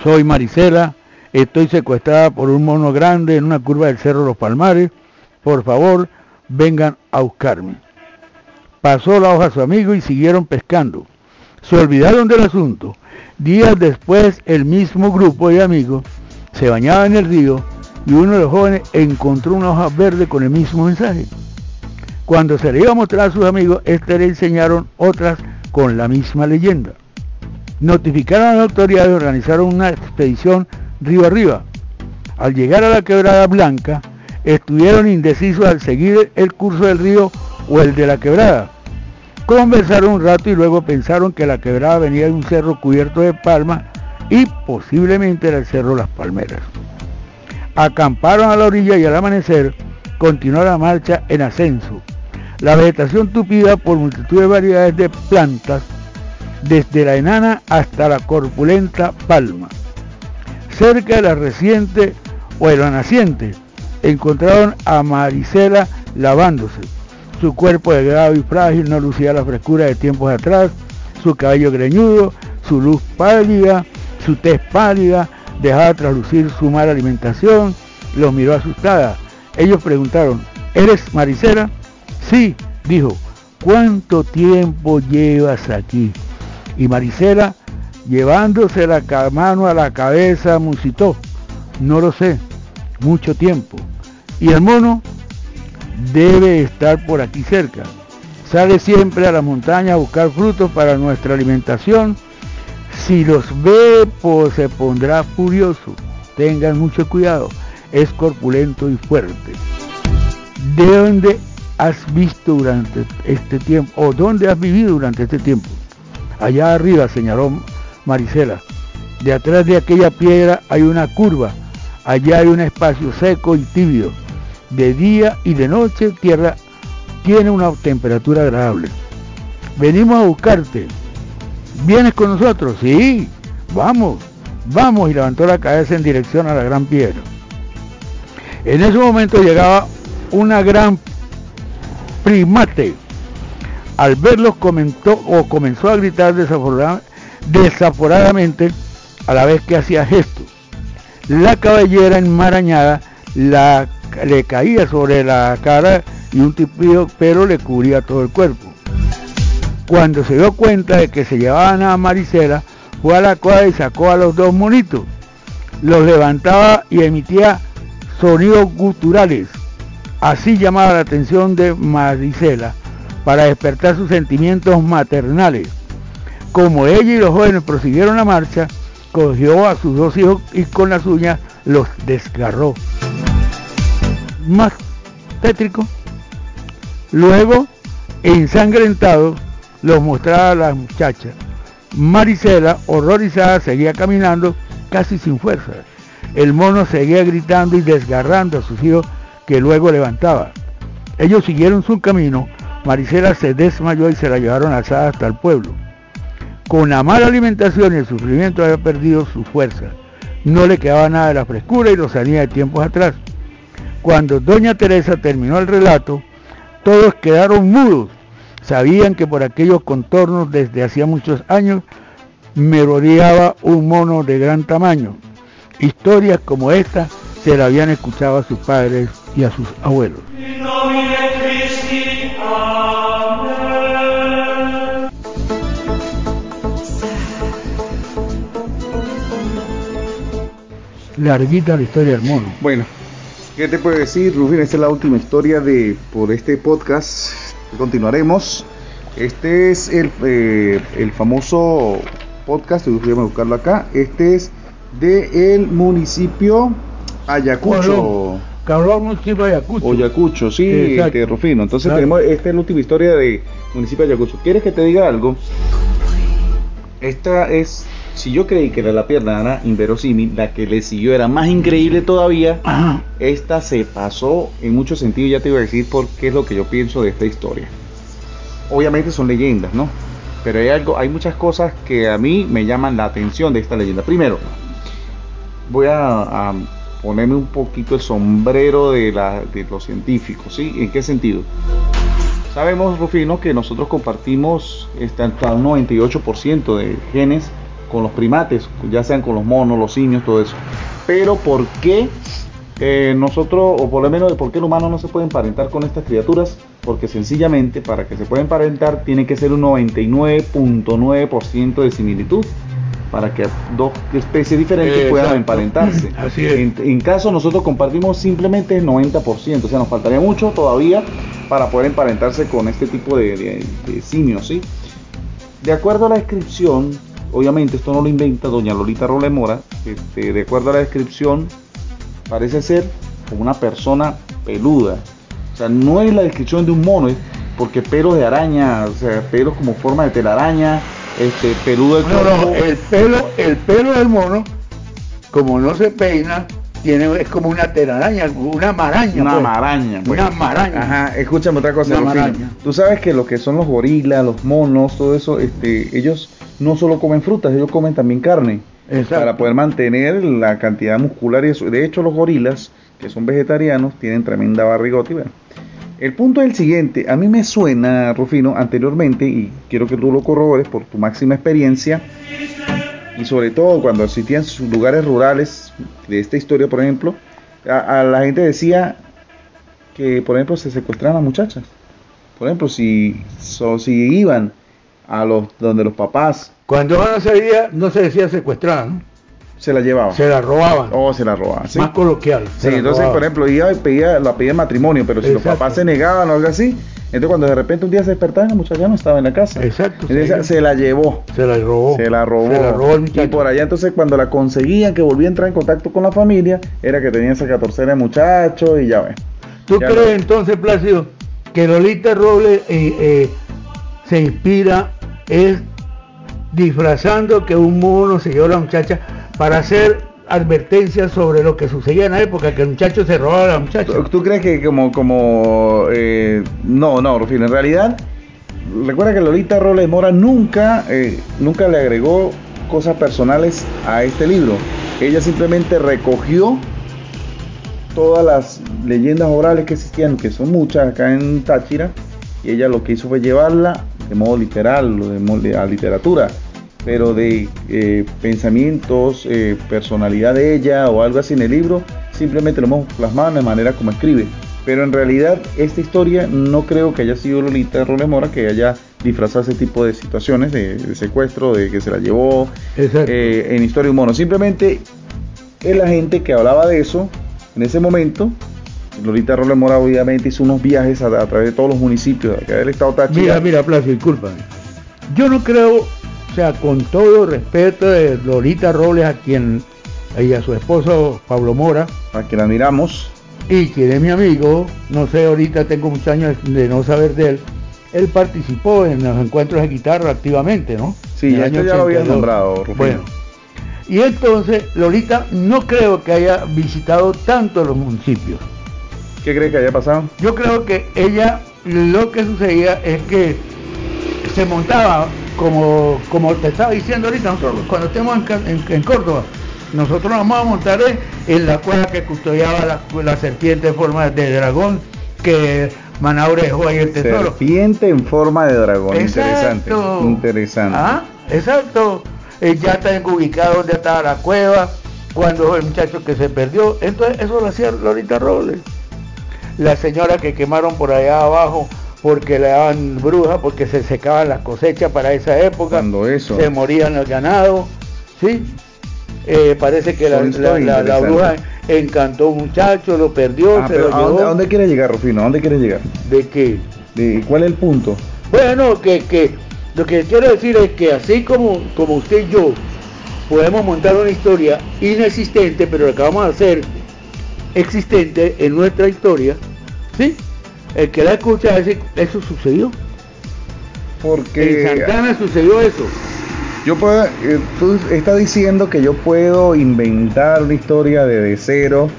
Soy Marisela, estoy secuestrada por un mono grande en una curva del Cerro Los Palmares. Por favor, vengan a buscarme. Pasó la hoja a su amigo y siguieron pescando. Se olvidaron del asunto. Días después, el mismo grupo de amigos se bañaba en el río y uno de los jóvenes encontró una hoja verde con el mismo mensaje. Cuando se le iba a mostrar a sus amigos, este le enseñaron otras con la misma leyenda. Notificaron a las autoridades y organizaron una expedición río arriba. Al llegar a la quebrada blanca, estuvieron indecisos al seguir el curso del río o el de la quebrada. Conversaron un rato y luego pensaron que la quebrada venía de un cerro cubierto de palmas y posiblemente era el cerro Las Palmeras. Acamparon a la orilla y al amanecer continuó la marcha en ascenso la vegetación tupida por multitud de variedades de plantas, desde la enana hasta la corpulenta palma. Cerca de la reciente o de la naciente, encontraron a Marisela lavándose. Su cuerpo delgado y frágil no lucía la frescura de tiempos atrás, su cabello greñudo su luz pálida, su tez pálida, dejaba traslucir su mala alimentación, los miró asustada. Ellos preguntaron, ¿eres Maricela? Sí, dijo, ¿cuánto tiempo llevas aquí? Y Maricela, llevándose la mano a la cabeza, musitó, no lo sé, mucho tiempo. Y el mono debe estar por aquí cerca. Sale siempre a la montaña a buscar frutos para nuestra alimentación. Si los ve, pues se pondrá furioso. Tengan mucho cuidado. Es corpulento y fuerte. ¿De dónde has visto durante este tiempo? ¿O dónde has vivido durante este tiempo? Allá arriba, señaló Marisela. De atrás de aquella piedra hay una curva. Allá hay un espacio seco y tibio. De día y de noche tierra tiene una temperatura agradable. Venimos a buscarte. ¿Vienes con nosotros? Sí, vamos, vamos. Y levantó la cabeza en dirección a la gran piedra. En ese momento llegaba una gran primate. Al verlos comentó o comenzó a gritar desaforadamente a la vez que hacía gestos. La cabellera enmarañada la, le caía sobre la cara y un tipío pero le cubría todo el cuerpo. Cuando se dio cuenta de que se llevaban a Maricela, fue a la cuadra y sacó a los dos monitos. Los levantaba y emitía sonidos guturales. Así llamaba la atención de Maricela para despertar sus sentimientos maternales. Como ella y los jóvenes prosiguieron la marcha, cogió a sus dos hijos y con las uñas los desgarró. Más tétrico. Luego, ensangrentado, los mostraba a la muchacha. Marisela, horrorizada, seguía caminando casi sin fuerza. El mono seguía gritando y desgarrando a sus hijos que luego levantaba. Ellos siguieron su camino. Marisela se desmayó y se la llevaron alzada hasta el pueblo. Con la mala alimentación y el sufrimiento había perdido su fuerza. No le quedaba nada de la frescura y lo salía de tiempos atrás. Cuando doña Teresa terminó el relato, todos quedaron mudos. Sabían que por aquellos contornos desde hacía muchos años me rodeaba un mono de gran tamaño. Historias como esta se la habían escuchado a sus padres y a sus abuelos. Larguita la historia del mono. Bueno, ¿qué te puedo decir, Rubén? Esta es la última historia de por este podcast. Continuaremos. Este es el, eh, el famoso podcast, déjame buscarlo acá. Este es de el municipio Ayacucho. Cabrón, municipio Ayacucho. Ayacucho, sí, este, Rufino. Entonces tenemos, esta es la última historia de municipio Ayacucho. ¿Quieres que te diga algo? Esta es si yo creí que era la pierna Ana inverosímil, la que le siguió era más increíble todavía, esta se pasó en muchos sentidos, ya te iba a decir por qué es lo que yo pienso de esta historia. Obviamente son leyendas, ¿no? Pero hay algo, hay muchas cosas que a mí me llaman la atención de esta leyenda. Primero, voy a, ponerme un poquito el sombrero de, los científicos, ¿sí? ¿En qué sentido? Sabemos, Rufino, que nosotros compartimos hasta un 98% de genes con los primates, ya sean con los monos, los simios, todo eso. Pero ¿por qué eh, nosotros, o por lo menos, ¿por qué el humano no se puede emparentar con estas criaturas? Porque sencillamente para que se pueda emparentar tiene que ser un 99.9% de similitud para que dos especies diferentes puedan emparentarse. Así es. En, caso nosotros compartimos simplemente el 90%, o sea, nos faltaría mucho todavía para poder emparentarse con este tipo de, de simios, ¿sí? De acuerdo a la descripción Obviamente esto no lo inventa doña Lolita Rolemora, este, de acuerdo a la descripción, parece ser como una persona peluda. O sea, no es la descripción de un mono, porque pelos de araña, o sea, pelos como forma de telaraña, este, peludo no, no, el pelo, el pelo del mono, como no se peina, tiene, es como una telaraña, una maraña. Una pues. maraña. Pues. Una maraña. Ajá, escúchame otra cosa. Tú sabes que lo que son los gorilas, los monos, todo eso, este, ellos no solo comen frutas, ellos comen también carne. Para poder mantener la cantidad muscular y eso. De hecho, los gorilas, que son vegetarianos, tienen tremenda barrigota. El punto es el siguiente. A mí me suena, Rufino, anteriormente, y quiero que tú lo corrobores por tu máxima experiencia, y sobre todo cuando existían sus lugares rurales de esta historia, por ejemplo, a, la gente decía que, por ejemplo, se secuestraban a muchachas. Por ejemplo, si, si iban a los donde los papás Cuando no se no se decía secuestrada, ¿no? Se la llevaban se la robaban. o se la robaban. ¿sí? Más coloquial. Sí, entonces, robaban. por ejemplo, iba y pedía, la pedía matrimonio, pero si los papás se negaban o algo así, entonces cuando de repente un día se despertaban, la muchacha no estaba en la casa. Exacto, Entonces, sí. se la llevó. se la robó. Se la robó. Se la robó el y por allá entonces cuando la conseguían que volvía a entrar en contacto con la familia, era que tenía esa 14 de muchacho y ya ves. ¿Tú Ya crees entonces, Plácido, que Lolita Robles eh, eh, se inspira es disfrazando que un mono se llevó a la muchacha para hacer advertencias sobre lo que sucedía en la época, que el muchacho se robaba a la muchacha? ¿Tú, crees que como, como, eh, no, no, Rufino, en realidad, recuerda que Lolita Robles Mora nunca, eh, nunca le agregó cosas personales a este libro. Ella simplemente recogió todas las leyendas orales que existían, que son muchas acá en Táchira, y ella lo que hizo fue llevarla de modo literal, de modo- a literatura, pero de eh, pensamientos, eh, personalidad de ella o algo así en el libro, simplemente lo hemos plasmado en la manera como escribe. Pero en realidad esta historia no creo que haya sido Lolita Robles Mora que haya disfrazado ese tipo de situaciones de, de secuestro, de que se la llevó eh, en Historia de un Mono. Simplemente es la gente que hablaba de eso en ese momento. Lolita Robles Mora obviamente hizo unos viajes a, a través de todos los municipios acá del estado Táchira. Mira, mira, Plácido, discúlpame. Yo no creo, sea, con todo respeto de Lolita Robles, a quien, y a su esposo Pablo Mora, a que la admiramos. y quien es mi amigo, no sé, ahorita tengo muchos años de no saber de él, él participó en los encuentros de guitarra activamente, ¿no? Sí, ya año ya lo habías 82. nombrado, Rufino. Bueno, y entonces Lolita no creo que haya visitado tanto los municipios. ¿Qué crees que haya pasado? Yo creo que ella, lo que sucedía es que se montaba, como, como te estaba diciendo ahorita, nosotros, cuando estemos en, en- en Córdoba, nosotros nos vamos a montar en la cueva que custodiaba la, la serpiente en forma de dragón que Manaure dejó ahí el tesoro. Serpiente en forma de dragón. Interesante. Exacto. Interesante. Ah, exacto. Eh, ya está ubicado donde estaba la cueva, cuando el muchacho que se perdió. Entonces, eso lo hacía Lolita Robles. La señora que quemaron por allá abajo porque le daban brujas, porque se secaban las cosechas para esa época. Cuando eso. Se morían los ganados. ¿Sí? Eh, parece que la, la- historias la- la bruja encantó a un muchacho, lo perdió, Ah, se lo ¿a llevó. dónde, a dónde quieres llegar, Rufino? ¿A dónde quieres llegar? ¿De qué? ¿De ¿Cuál es el punto? Bueno, que, que lo que quiero decir es que así como, como usted y yo podemos montar una historia inexistente, pero la que vamos a hacer existente en nuestra historia, ¿sí? El que la escucha va a decir, eso sucedió. Porque En Santana sucedió eso. yo puedo, eh, tú estás diciendo que yo puedo inventar una historia de, de cero,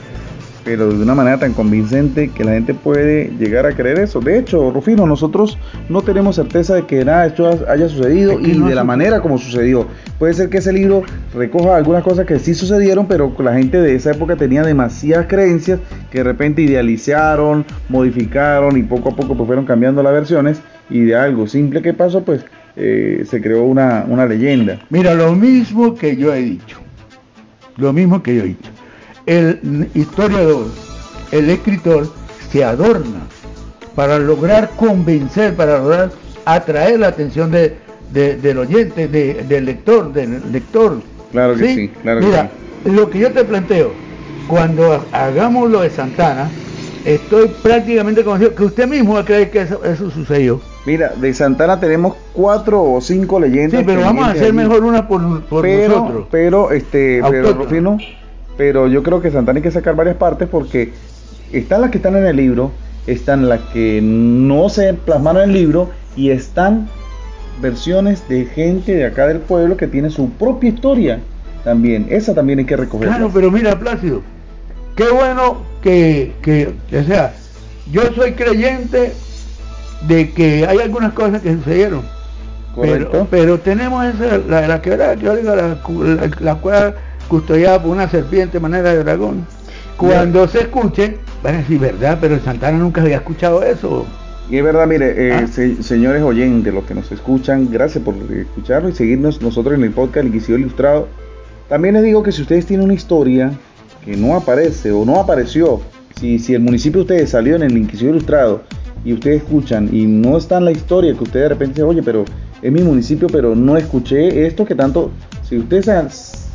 pero de una manera tan convincente que la gente puede llegar a creer eso. De hecho, Rufino, nosotros no tenemos certeza de que nada de esto haya sucedido y no de la manera como sucedió. Puede ser que ese libro recoja algunas cosas que sí sucedieron, pero la gente de esa época tenía demasiadas creencias que de repente idealizaron, modificaron y poco a poco pues fueron cambiando las versiones y de algo simple que pasó pues eh, se creó una, una leyenda. Mira, lo mismo que yo he dicho. Lo mismo que yo he dicho. El historiador, el escritor, se adorna para lograr convencer, para lograr atraer la atención de, de- del oyente, de- del lector, del lector. Claro que sí, claro que Mira, lo que yo te planteo, cuando ha- hagamos lo de Santana, estoy prácticamente convencido que usted mismo va a creer que eso, eso sucedió. Mira, de Santana tenemos cuatro o cinco leyendas. Sí, pero vamos a hacer allí. mejor una por, por pero, nosotros. pero, este, pero. Rufino, pero yo creo que Santana hay que sacar varias partes porque están las que están en el libro, están las que no se plasmaron en el libro y están versiones de gente de acá del pueblo que tiene su propia historia también. Esa también hay que recogerla. Claro, pero mira, Plácido, qué bueno que, que, o sea, yo soy creyente de que hay algunas cosas que sucedieron. Correcto. Pero, pero tenemos esa, la de la quebrada, la, la, la cueva custodiada por una serpiente manera de dragón. Cuando se escuche, van a decir, ¿verdad? Pero en Santana nunca había escuchado eso. Y es verdad, mire, eh, ah. señores oyentes, los que nos escuchan, gracias por escucharlo y seguirnos nosotros en el podcast El Inquisidor Ilustrado. También les digo que si ustedes tienen una historia que no aparece o no apareció, si, si el municipio de ustedes salió en el Inquisidor Ilustrado y ustedes escuchan y no está en la historia que ustedes de repente dicen, oye, pero es mi municipio, pero no escuché esto que tanto, si ustedes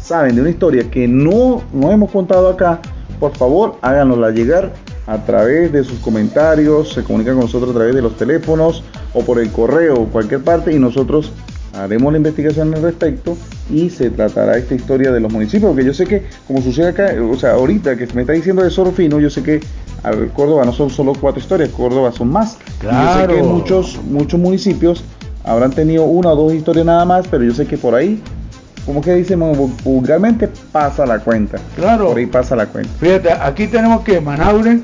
saben de una historia que no, no hemos contado acá, por favor háganosla llegar a través de sus comentarios, se comunican con nosotros a través de los teléfonos o por el correo o cualquier parte y nosotros haremos la investigación al respecto y se tratará esta historia de los municipios, porque yo sé que como sucede acá, o sea, ahorita que me está diciendo de Sorofino, yo sé que al Córdoba no son solo cuatro historias, Córdoba son más. yo sé que muchos, muchos municipios habrán tenido una o dos historias nada más, pero yo sé que por ahí como que decimos vulgarmente, pasa la cuenta. Claro. Por ahí pasa la cuenta. Fíjate, aquí tenemos que Manaure,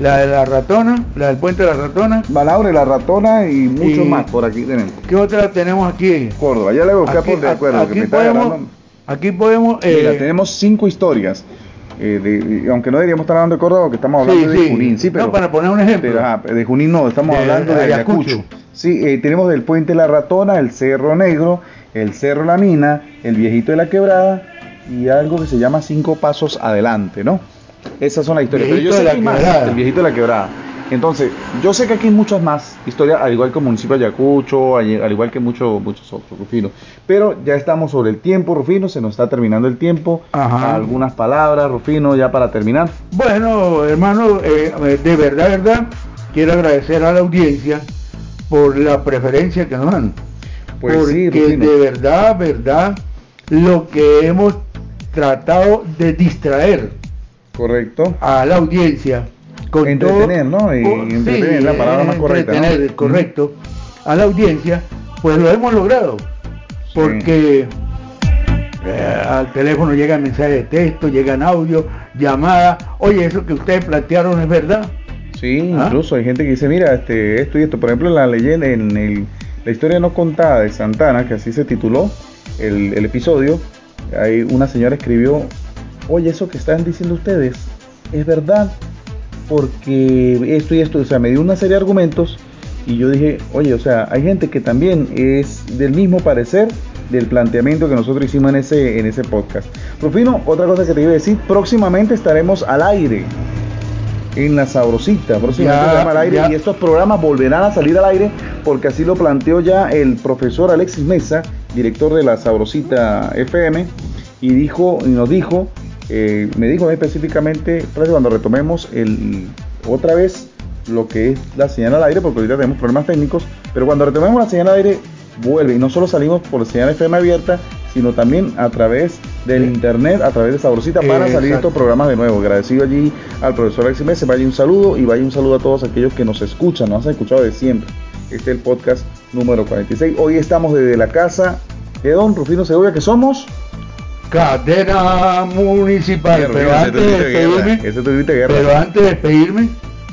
la de la ratona, la del puente de la ratona. Manaure, la ratona y mucho más por aquí tenemos. ¿Qué otra tenemos aquí? Córdoba, ya le voy a buscar por de acuerdo. Aquí, podemos, aquí podemos... Mira, eh, tenemos cinco historias. Eh, aunque no deberíamos estar hablando de Córdoba, porque estamos hablando de Junín. Sí, pero, no, para poner un ejemplo. de Junín no, estamos hablando de Ayacucho. Sí, eh, tenemos del puente La Ratona, el Cerro Negro, el Cerro La Mina, el Viejito de la Quebrada y algo que se llama Cinco Pasos Adelante, ¿no? Esas son las historias. Pero yo sé que más, el Viejito de la Quebrada. Entonces, yo sé que aquí hay muchas más historias, al igual que el municipio de Ayacucho, al igual que muchos muchos otros, Rufino. Pero ya estamos sobre el tiempo, Rufino, se nos está terminando el tiempo. Algunas palabras, Rufino, ya para terminar. Bueno, hermano, eh, de verdad, verdad, quiero agradecer a la audiencia por la preferencia que nos dan. Pues porque de verdad, verdad, lo que hemos tratado de distraer correcto a la audiencia con entretener, ¿no? Y entretener la palabra más correcta. correcto, a la audiencia, pues lo hemos logrado. Porque eh, al teléfono llegan mensajes de texto, llegan audio, llamadas. Oye, eso que ustedes plantearon es verdad. Sí, ¿Ah? incluso hay gente que dice, mira, este, esto y esto. Por ejemplo, la leyenda, en el la historia no contada de Santana, que así se tituló el, episodio, hay una señora escribió, oye, eso que están diciendo ustedes es verdad, porque esto y esto, o sea, me dio una serie de argumentos y yo dije, oye, o sea, hay gente que también es del mismo parecer del planteamiento que nosotros hicimos en ese, en ese podcast. Rufino, otra cosa que te iba a decir, próximamente estaremos al aire en la sabrosita, próximamente al aire y estos programas volverán a salir al aire porque así lo planteó ya el profesor Alexis Mesa, director de la sabrosita FM, y dijo y nos dijo, eh, me dijo específicamente, cuando retomemos el otra vez lo que es la señal al aire, porque ahorita tenemos problemas técnicos, pero cuando retomemos la señal al aire vuelve y no solo salimos por la señal FM abierta, sino también a través del internet, a través de Sabrosita, para salir estos programas de nuevo. Agradecido allí al profesor Alexis Mesa, vaya un saludo y vaya un saludo a todos aquellos que nos escuchan, nos han escuchado de siempre. Este es el podcast número 46. Hoy estamos desde la casa de don Rufino Segovia, que somos cadena municipal. pero, antes de despedirme, pero antes de despedirme,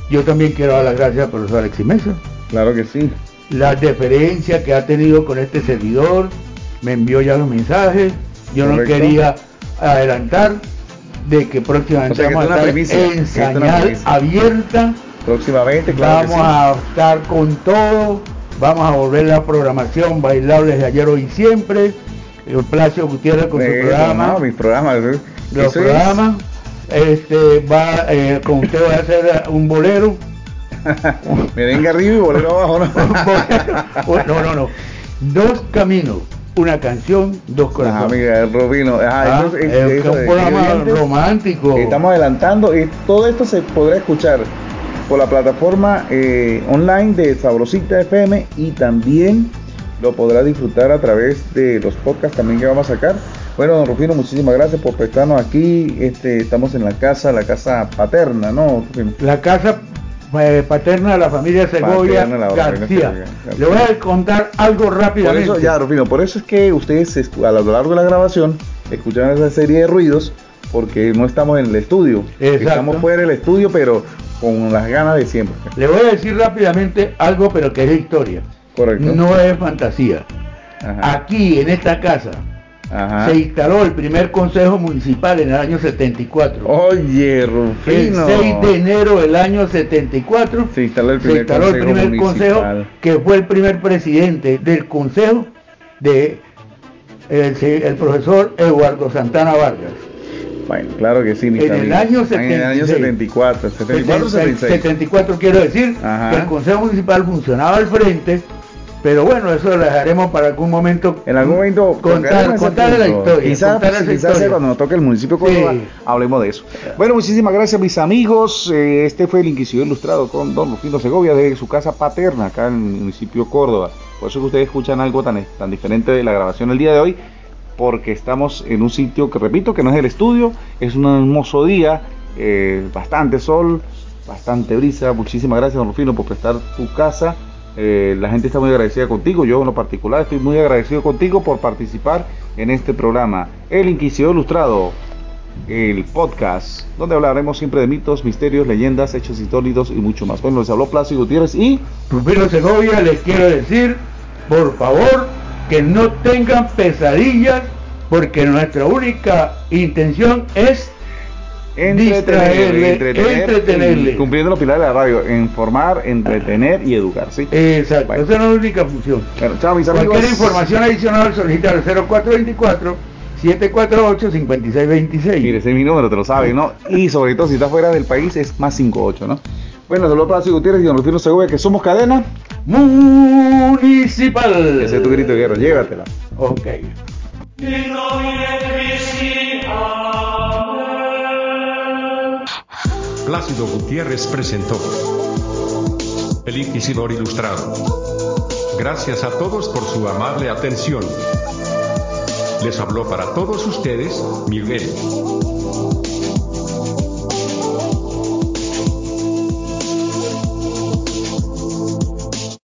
yo también quiero dar las gracias al profesor Alexis Mesa. Claro que sí. La deferencia que ha tenido con este servidor, me envió ya los mensajes, yo no quería adelantar de que próximamente vamos a estar en señal abierta. Próximamente, claro Vamos a estar con todo, vamos a volver la programación bailables de ayer, hoy y siempre. El Placio Gutiérrez con su programa. No, mis programas. Los programas. Este, va, eh, con usted va a hacer un bolero. Merengue arriba y bolero abajo, ¿no? no, no, no. Dos caminos una canción, dos corazones. Ah, amiga, Rubino. Ah, es, un programa romántico. Estamos adelantando y todo esto se podrá escuchar por la plataforma eh, online de Sabrosita FM y también lo podrá disfrutar a través de los podcasts también que vamos a sacar. Bueno, don Rufino, muchísimas gracias por prestarnos aquí. Este, estamos en la casa, la casa paterna, ¿no? La casa eh, paterna de la familia Segovia García. Le voy a contar algo rápidamente. Por eso, ya, Rufino, por eso es que ustedes a lo largo de la grabación escuchan esa serie de ruidos porque no estamos en el estudio. Estamos fuera del estudio, pero con las ganas de siempre. Le voy a decir rápidamente algo, pero que es historia. Correcto. No es fantasía. Aquí, en esta casa, se instaló el primer consejo municipal en el año 74. Oye, Rufino. El 6 de enero del año 74 se instaló el primer, consejo, el primer consejo, que fue el primer presidente del consejo de el, profesor Eduardo Santana Vargas. Bueno, claro que sí, en el, año 74, 74, 74 quiero decir que el Consejo Municipal funcionaba al frente pero bueno, eso lo dejaremos para algún momento. En algún momento contar, contar la historia. Quizás, cuando nos toque el municipio Córdoba hablemos de eso. Bueno, muchísimas gracias mis amigos. Eh, este fue el Inquisidor Ilustrado con Don Rufino Segovia de su casa paterna acá en el municipio Córdoba. Por eso que ustedes escuchan algo tan, tan diferente de la grabación el día de hoy, porque estamos en un sitio que repito que no es el estudio, es un hermoso día, eh, bastante sol, bastante brisa. Muchísimas gracias Don Rufino por prestar tu casa eh, la gente está muy agradecida contigo, yo en lo particular estoy muy agradecido contigo por participar en este programa, El Inquisidor Ilustrado, el podcast, donde hablaremos siempre de mitos, misterios, leyendas, hechos históricos y mucho más. Bueno, les habló Plácido Gutiérrez y... Rufino Segovia, les quiero decir, por favor, que no tengan pesadillas, porque nuestra única intención es entretenerle, entretener, cumpliendo los pilares de la radio, informar, entretener y educar, ¿sí? Exacto, esa es la única función. Bueno, chao mis amigos. Cualquier información adicional solicitar al 0424 748-5626. Mire, ese es mi número, te lo sabes, ¿no? Y sobre todo si estás fuera del país es más 58, ¿no? Bueno, saludos para Gutiérrez y don Rufino Segovia, que somos cadena municipal. Ese es tu grito de guerra, llévatela. Ok. Plácido Gutiérrez presentó El Inquisidor Ilustrado. Gracias a todos por su amable atención. Les habló para todos ustedes Miguel.